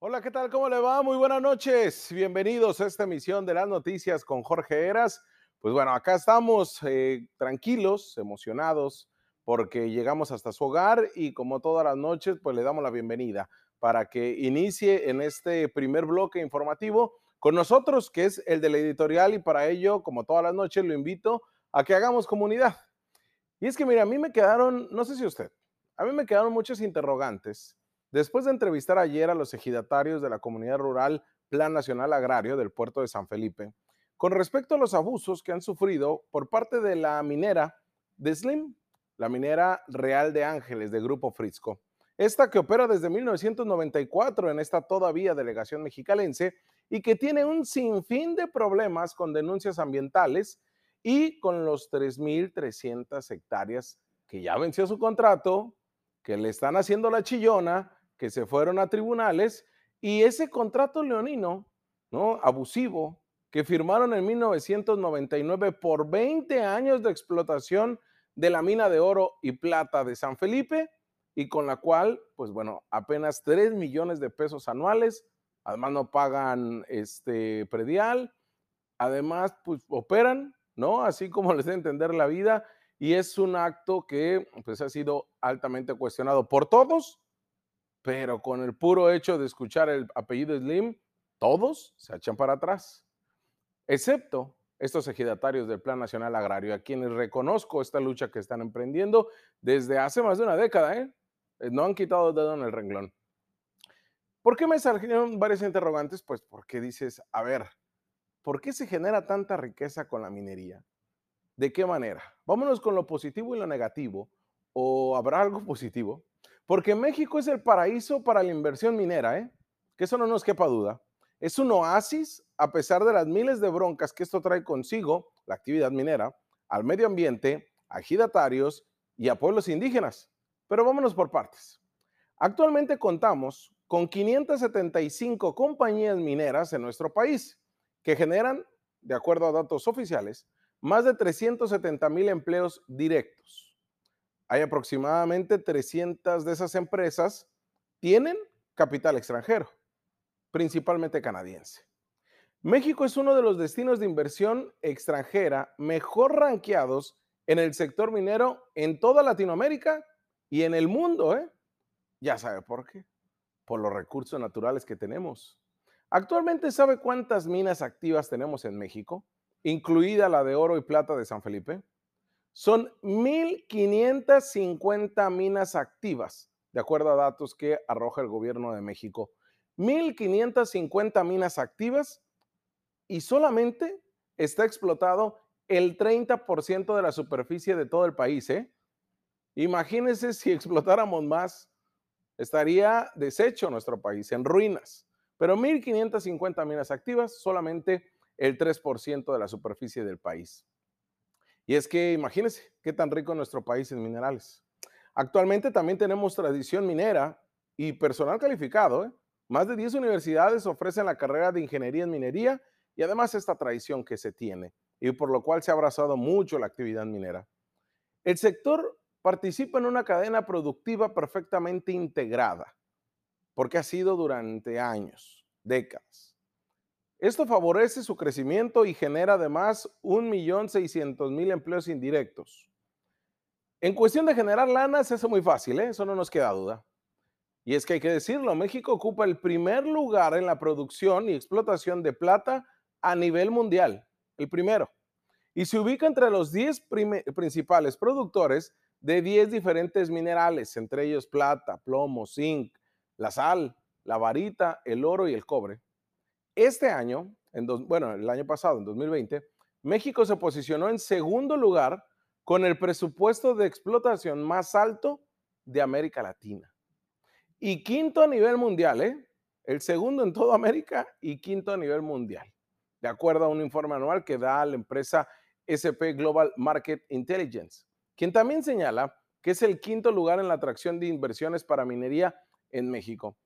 Hola, ¿qué tal? ¿Cómo le va? Muy buenas noches. Bienvenidos a esta emisión de las noticias con Jorge Eras. Pues bueno, acá estamos eh, tranquilos, emocionados, porque llegamos hasta su hogar y como todas las noches, pues le damos la bienvenida para que inicie en este primer bloque informativo con nosotros, que es el de la editorial, y para ello, como todas las noches, lo invito a que hagamos comunidad. Y es que, mira, a mí me quedaron, no sé si usted, a mí me quedaron muchos interrogantes Después de entrevistar ayer a los ejidatarios de la comunidad rural Plan Nacional Agrario del puerto de San Felipe, con respecto a los abusos que han sufrido por parte de la minera de Slim, la minera Real de Ángeles de Grupo Frisco. Esta que opera desde 1994 en esta todavía delegación mexicalense y que tiene un sinfín de problemas con denuncias ambientales y con los 3.300 hectáreas que ya venció su contrato, que le están haciendo la chillona que se fueron a tribunales y ese contrato leonino, ¿no? Abusivo, que firmaron en 1999 por 20 años de explotación de la mina de oro y plata de San Felipe y con la cual, pues bueno, apenas 3 millones de pesos anuales, además no pagan este predial, además pues operan, ¿no? Así como les de entender la vida y es un acto que pues ha sido altamente cuestionado por todos, pero con el puro hecho de escuchar el apellido Slim, todos se echan para atrás, excepto estos ejidatarios del Plan Nacional Agrario, a quienes reconozco esta lucha que están emprendiendo desde hace más de una década, ¿eh? eh no han quitado el dedo en el renglón. ¿Por qué me salieron varios interrogantes? Pues porque dices, a ver, ¿por qué se genera tanta riqueza con la minería? ¿De qué manera? Vámonos con lo positivo y lo negativo, o habrá algo positivo. Porque México es el paraíso para la inversión minera, ¿eh? Que eso no nos quepa duda. Es un oasis a pesar de las miles de broncas que esto trae consigo, la actividad minera, al medio ambiente, a ejidatarios y a pueblos indígenas. Pero vámonos por partes. Actualmente contamos con 575 compañías mineras en nuestro país que generan, de acuerdo a datos oficiales, más de 370 mil empleos directos hay aproximadamente 300 de esas empresas tienen capital extranjero, principalmente canadiense. México es uno de los destinos de inversión extranjera mejor ranqueados en el sector minero en toda Latinoamérica y en el mundo. ¿eh? Ya sabe por qué. Por los recursos naturales que tenemos. Actualmente sabe cuántas minas activas tenemos en México, incluida la de oro y plata de San Felipe. Son 1.550 minas activas, de acuerdo a datos que arroja el gobierno de México. 1.550 minas activas y solamente está explotado el 30% de la superficie de todo el país. ¿eh? Imagínense si explotáramos más, estaría deshecho nuestro país, en ruinas. Pero 1.550 minas activas, solamente el 3% de la superficie del país. Y es que imagínense qué tan rico nuestro país en minerales. Actualmente también tenemos tradición minera y personal calificado. ¿eh? Más de 10 universidades ofrecen la carrera de ingeniería en minería y además esta tradición que se tiene y por lo cual se ha abrazado mucho la actividad minera. El sector participa en una cadena productiva perfectamente integrada, porque ha sido durante años, décadas. Esto favorece su crecimiento y genera además 1.600.000 empleos indirectos. En cuestión de generar lana, se hace muy fácil, ¿eh? eso no nos queda duda. Y es que hay que decirlo, México ocupa el primer lugar en la producción y explotación de plata a nivel mundial, el primero. Y se ubica entre los 10 principales productores de 10 diferentes minerales, entre ellos plata, plomo, zinc, la sal, la varita, el oro y el cobre. Este año, en bueno, el año pasado, en 2020, México se posicionó en segundo lugar con el presupuesto de explotación más alto de América Latina. Y quinto a nivel mundial, ¿eh? El segundo en toda América y quinto a nivel mundial, de acuerdo a un informe anual que da la empresa SP Global Market Intelligence, quien también señala que es el quinto lugar en la atracción de inversiones para minería en México.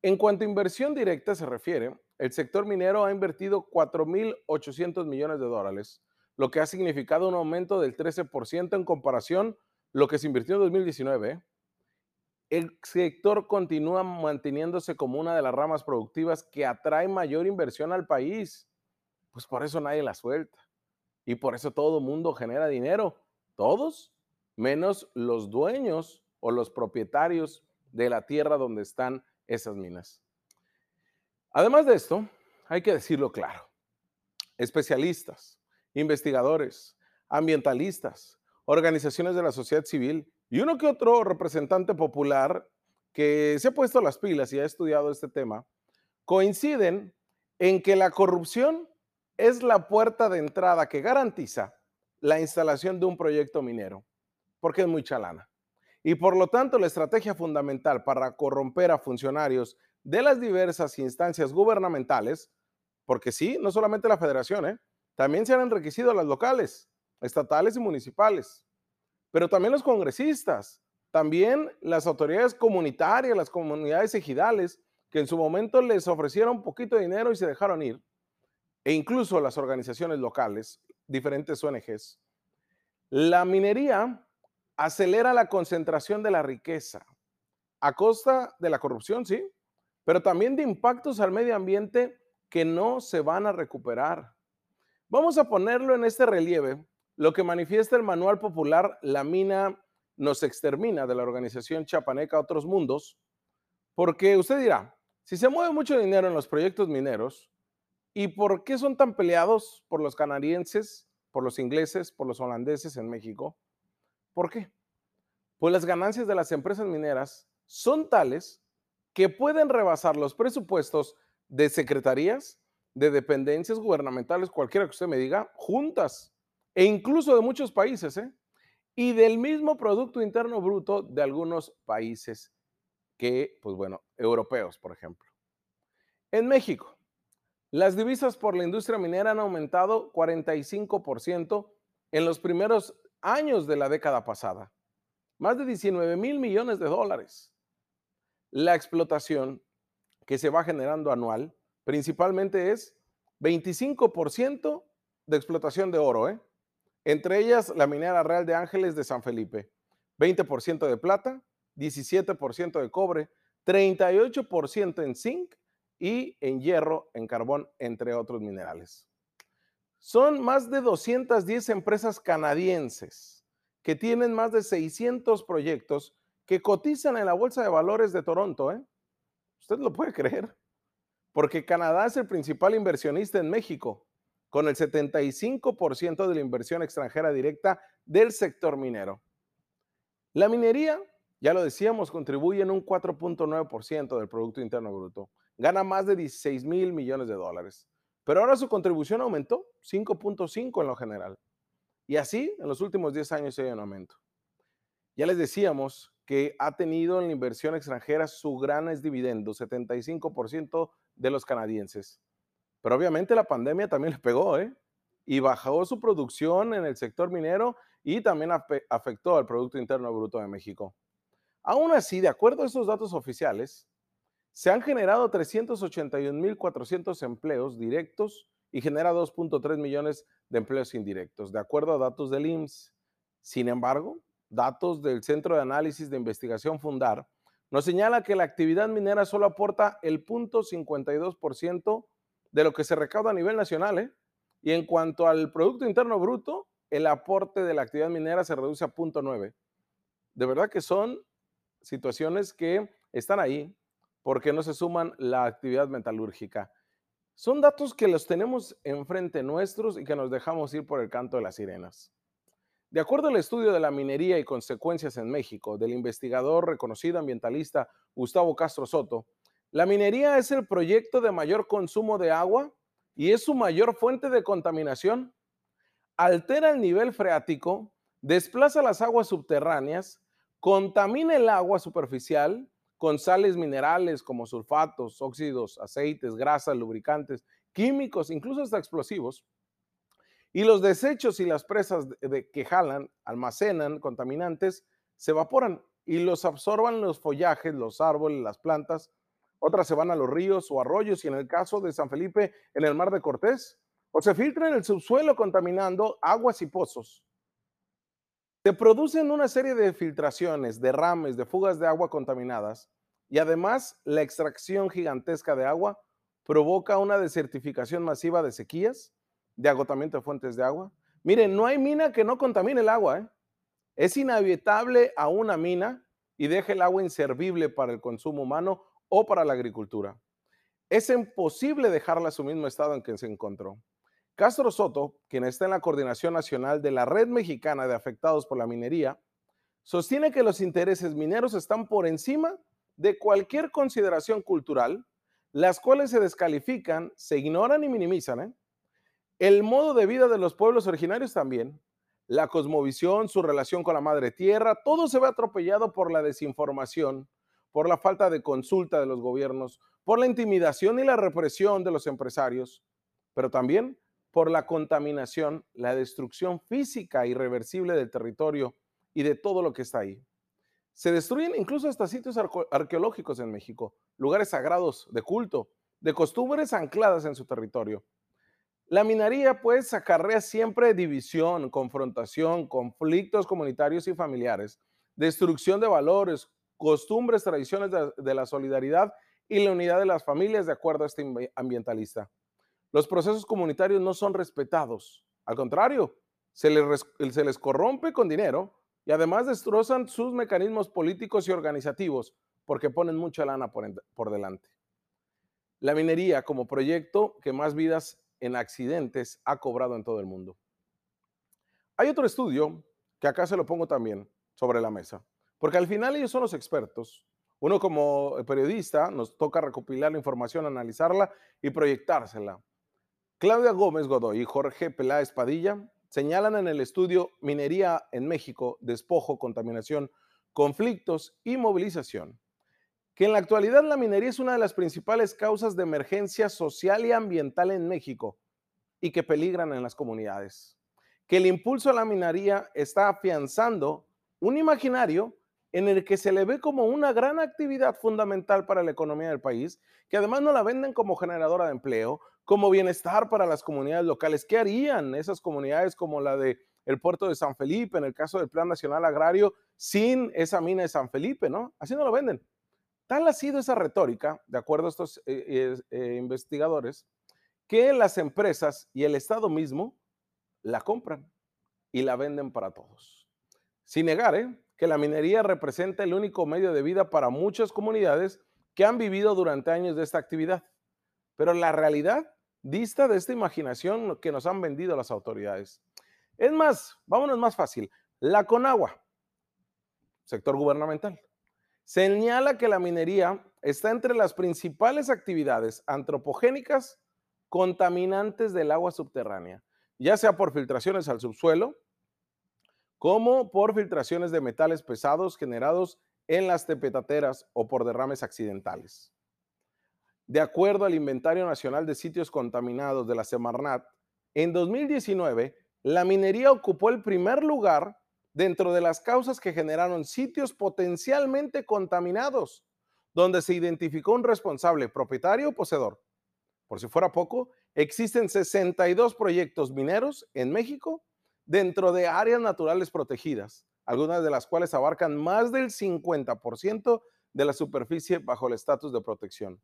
En cuanto a inversión directa se refiere, el sector minero ha invertido 4.800 millones de dólares, lo que ha significado un aumento del 13% en comparación lo que se invirtió en 2019. el sector continúa manteniéndose como una de las ramas productivas que atrae mayor inversión al país. Pues por eso nadie la suelta. Y por eso todo mundo genera dinero. Todos, menos los dueños o los propietarios de la tierra donde están esas minas. Además de esto, hay que decirlo claro. Especialistas, investigadores, ambientalistas, organizaciones de la sociedad civil y uno que otro representante popular que se ha puesto las pilas y ha estudiado este tema, coinciden en que la corrupción es la puerta de entrada que garantiza la instalación de un proyecto minero, porque es muy chalana. Y por lo tanto, la estrategia fundamental para corromper a funcionarios de las diversas instancias gubernamentales, porque sí, no solamente la federación, ¿eh? también se han enriquecido las locales, estatales y municipales, pero también los congresistas, también las autoridades comunitarias, las comunidades ejidales, que en su momento les ofrecieron poquito de dinero y se dejaron ir, e incluso las organizaciones locales, diferentes ONGs. La minería acelera la concentración de la riqueza a costa de la corrupción, sí, pero también de impactos al medio ambiente que no se van a recuperar. Vamos a ponerlo en este relieve, lo que manifiesta el manual popular La mina nos extermina de la organización chapaneca Otros Mundos, porque usted dirá, si se mueve mucho dinero en los proyectos mineros, ¿y por qué son tan peleados por los canadienses, por los ingleses, por los holandeses en México? ¿Por qué? Pues las ganancias de las empresas mineras son tales que pueden rebasar los presupuestos de secretarías, de dependencias gubernamentales, cualquiera que usted me diga, juntas, e incluso de muchos países, ¿eh? y del mismo Producto Interno Bruto de algunos países que, pues bueno, europeos, por ejemplo. En México, las divisas por la industria minera han aumentado 45% en los primeros años de la década pasada, más de 19 mil millones de dólares la explotación que se va generando anual principalmente es 25% de explotación de oro, ¿eh? entre ellas la minera real de Ángeles de San Felipe, 20% de plata, 17% de cobre, 38% en zinc y en hierro, en carbón, entre otros minerales. Son más de 210 empresas canadienses que tienen más de 600 proyectos que cotizan en la Bolsa de Valores de Toronto. ¿eh? Usted lo puede creer, porque Canadá es el principal inversionista en México, con el 75% de la inversión extranjera directa del sector minero. La minería, ya lo decíamos, contribuye en un 4.9% del Producto Interno Bruto. Gana más de 16 mil millones de dólares. Pero ahora su contribución aumentó 5.5 en lo general. Y así, en los últimos 10 años hay un aumento. Ya les decíamos que ha tenido en la inversión extranjera su gran dividendo, 75% de los canadienses. Pero obviamente la pandemia también le pegó, ¿eh? Y bajó su producción en el sector minero y también afectó al Producto Interno Bruto de México. Aún así, de acuerdo a esos datos oficiales, se han generado 381.400 empleos directos y genera 2.3 millones de empleos indirectos, de acuerdo a datos del IMSS. Sin embargo, datos del Centro de Análisis de Investigación Fundar, nos señala que la actividad minera solo aporta el 0.52% de lo que se recauda a nivel nacional. ¿eh? Y en cuanto al Producto Interno Bruto, el aporte de la actividad minera se reduce a 0.9. De verdad que son situaciones que están ahí porque no se suman la actividad metalúrgica. Son datos que los tenemos enfrente nuestros y que nos dejamos ir por el canto de las sirenas. De acuerdo al estudio de la minería y consecuencias en México del investigador reconocido ambientalista Gustavo Castro Soto, la minería es el proyecto de mayor consumo de agua y es su mayor fuente de contaminación. Altera el nivel freático, desplaza las aguas subterráneas, contamina el agua superficial con sales minerales como sulfatos, óxidos, aceites, grasas, lubricantes, químicos, incluso hasta explosivos y los desechos y las presas de, que jalan, almacenan contaminantes, se evaporan y los absorban los follajes, los árboles, las plantas. Otras se van a los ríos o arroyos y en el caso de San Felipe, en el mar de Cortés. O se filtra en el subsuelo contaminando aguas y pozos. Se producen una serie de filtraciones, derrames, de fugas de agua contaminadas y además la extracción gigantesca de agua provoca una desertificación masiva de sequías, de agotamiento de fuentes de agua. Miren, no hay mina que no contamine el agua. ¿eh? Es inevitable a una mina y deje el agua inservible para el consumo humano o para la agricultura. Es imposible dejarla a su mismo estado en que se encontró. Castro Soto, quien está en la coordinación nacional de la Red Mexicana de Afectados por la Minería, sostiene que los intereses mineros están por encima de cualquier consideración cultural, las cuales se descalifican, se ignoran y minimizan. ¿eh? El modo de vida de los pueblos originarios también, la cosmovisión, su relación con la madre tierra, todo se ve atropellado por la desinformación, por la falta de consulta de los gobiernos, por la intimidación y la represión de los empresarios, pero también por la contaminación, la destrucción física irreversible del territorio y de todo lo que está ahí. Se destruyen incluso hasta sitios arqueológicos en México, lugares sagrados de culto, de costumbres ancladas en su territorio. La minería pues acarrea siempre división, confrontación, conflictos comunitarios y familiares, destrucción de valores, costumbres, tradiciones de, la solidaridad y la unidad de las familias de acuerdo a este ambientalista. Los procesos comunitarios no son respetados. Al contrario, se les, se les corrompe con dinero y además destrozan sus mecanismos políticos y organizativos porque ponen mucha lana por, por delante. La minería como proyecto que más vidas en accidentes ha cobrado en todo el mundo. Hay otro estudio que acá se lo pongo también sobre la mesa, porque al final ellos son los expertos. Uno como periodista nos toca recopilar la información, analizarla y proyectársela. Claudia Gómez Godoy y Jorge Peláez Padilla señalan en el estudio Minería en México, despojo, contaminación, conflictos y movilización, que en la actualidad la minería es una de las principales causas de emergencia social y ambiental en México y que peligran en las comunidades, que el impulso a la minería está afianzando un imaginario en el que se le ve como una gran actividad fundamental para la economía del país, que además no la venden como generadora de empleo, como bienestar para las comunidades locales. ¿Qué harían esas comunidades como la de el puerto de San Felipe, en el caso del Plan Nacional Agrario, sin esa mina de San Felipe, ¿no? Así no lo venden. Tal ha sido esa retórica, de acuerdo a estos eh, eh, eh, investigadores, que las empresas y el Estado mismo la compran y la venden para todos. Sin negar que la minería representa el único medio de vida para muchas comunidades que han vivido durante años de esta actividad. Pero la realidad dista de esta imaginación que nos han vendido las autoridades. Es más, vámonos más fácil. La Conagua, sector gubernamental, señala que la minería está entre las principales actividades antropogénicas contaminantes del agua subterránea, ya sea por filtraciones al subsuelo, como por filtraciones de metales pesados generados en las tepetateras o por derrames accidentales. De acuerdo al Inventario Nacional de Sitios Contaminados de la Semarnat, en 2019 la minería ocupó el primer lugar dentro de las causas que generaron sitios potencialmente contaminados, donde se identificó un responsable propietario o poseedor. Por si fuera poco, existen 62 proyectos mineros en México dentro de áreas naturales protegidas, algunas de las cuales abarcan más del 50% de la superficie bajo el estatus de protección.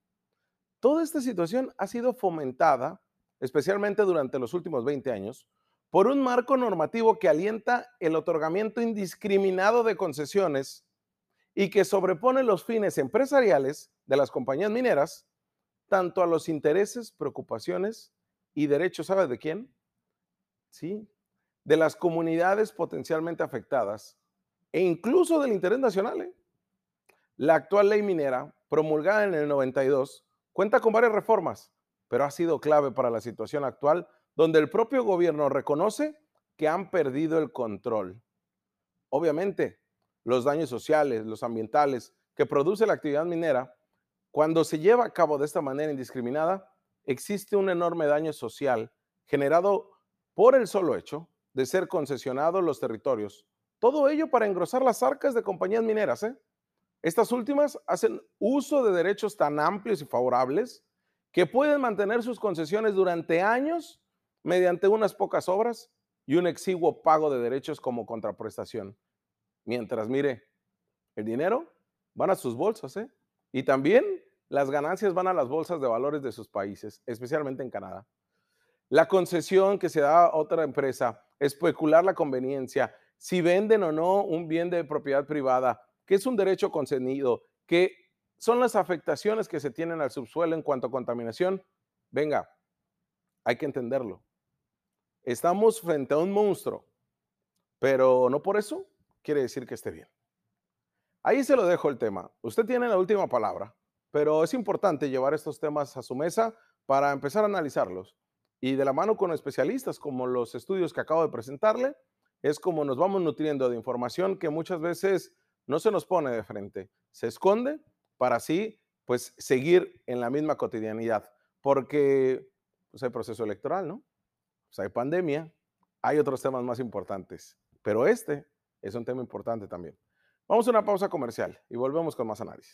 Toda esta situación ha sido fomentada, especialmente durante los últimos 20 años, por un marco normativo que alienta el otorgamiento indiscriminado de concesiones y que sobrepone los fines empresariales de las compañías mineras tanto a los intereses, preocupaciones y derechos, ¿sabe de quién? Sí, de las comunidades potencialmente afectadas e incluso del interés nacional. ¿eh? La actual ley minera, promulgada en el 92, Cuenta con varias reformas, pero ha sido clave para la situación actual, donde el propio gobierno reconoce que han perdido el control. Obviamente, los daños sociales, los ambientales que produce la actividad minera, cuando se lleva a cabo de esta manera indiscriminada, existe un enorme daño social generado por el solo hecho de ser concesionados los territorios. Todo ello para engrosar las arcas de compañías mineras. ¿eh? Estas últimas hacen uso de derechos tan amplios y favorables que pueden mantener sus concesiones durante años mediante unas pocas obras y un exiguo pago de derechos como contraprestación. Mientras, mire, el dinero van a sus bolsas, ¿eh? Y también las ganancias van a las bolsas de valores de sus países, especialmente en Canadá. La concesión que se da a otra empresa, especular la conveniencia, si venden o no un bien de propiedad privada, que es un derecho concedido, que son las afectaciones que se tienen al subsuelo en cuanto a contaminación. Venga, hay que entenderlo. Estamos frente a un monstruo, pero no por eso quiere decir que esté bien. Ahí se lo dejo el tema. Usted tiene la última palabra, pero es importante llevar estos temas a su mesa para empezar a analizarlos. Y de la mano con especialistas como los estudios que acabo de presentarle, es como nos vamos nutriendo de información que muchas veces no se nos pone de frente, se esconde para así pues seguir en la misma cotidianidad, porque pues, hay proceso electoral, ¿no? Pues, hay pandemia, hay otros temas más importantes, pero este es un tema importante también. Vamos a una pausa comercial y volvemos con más análisis.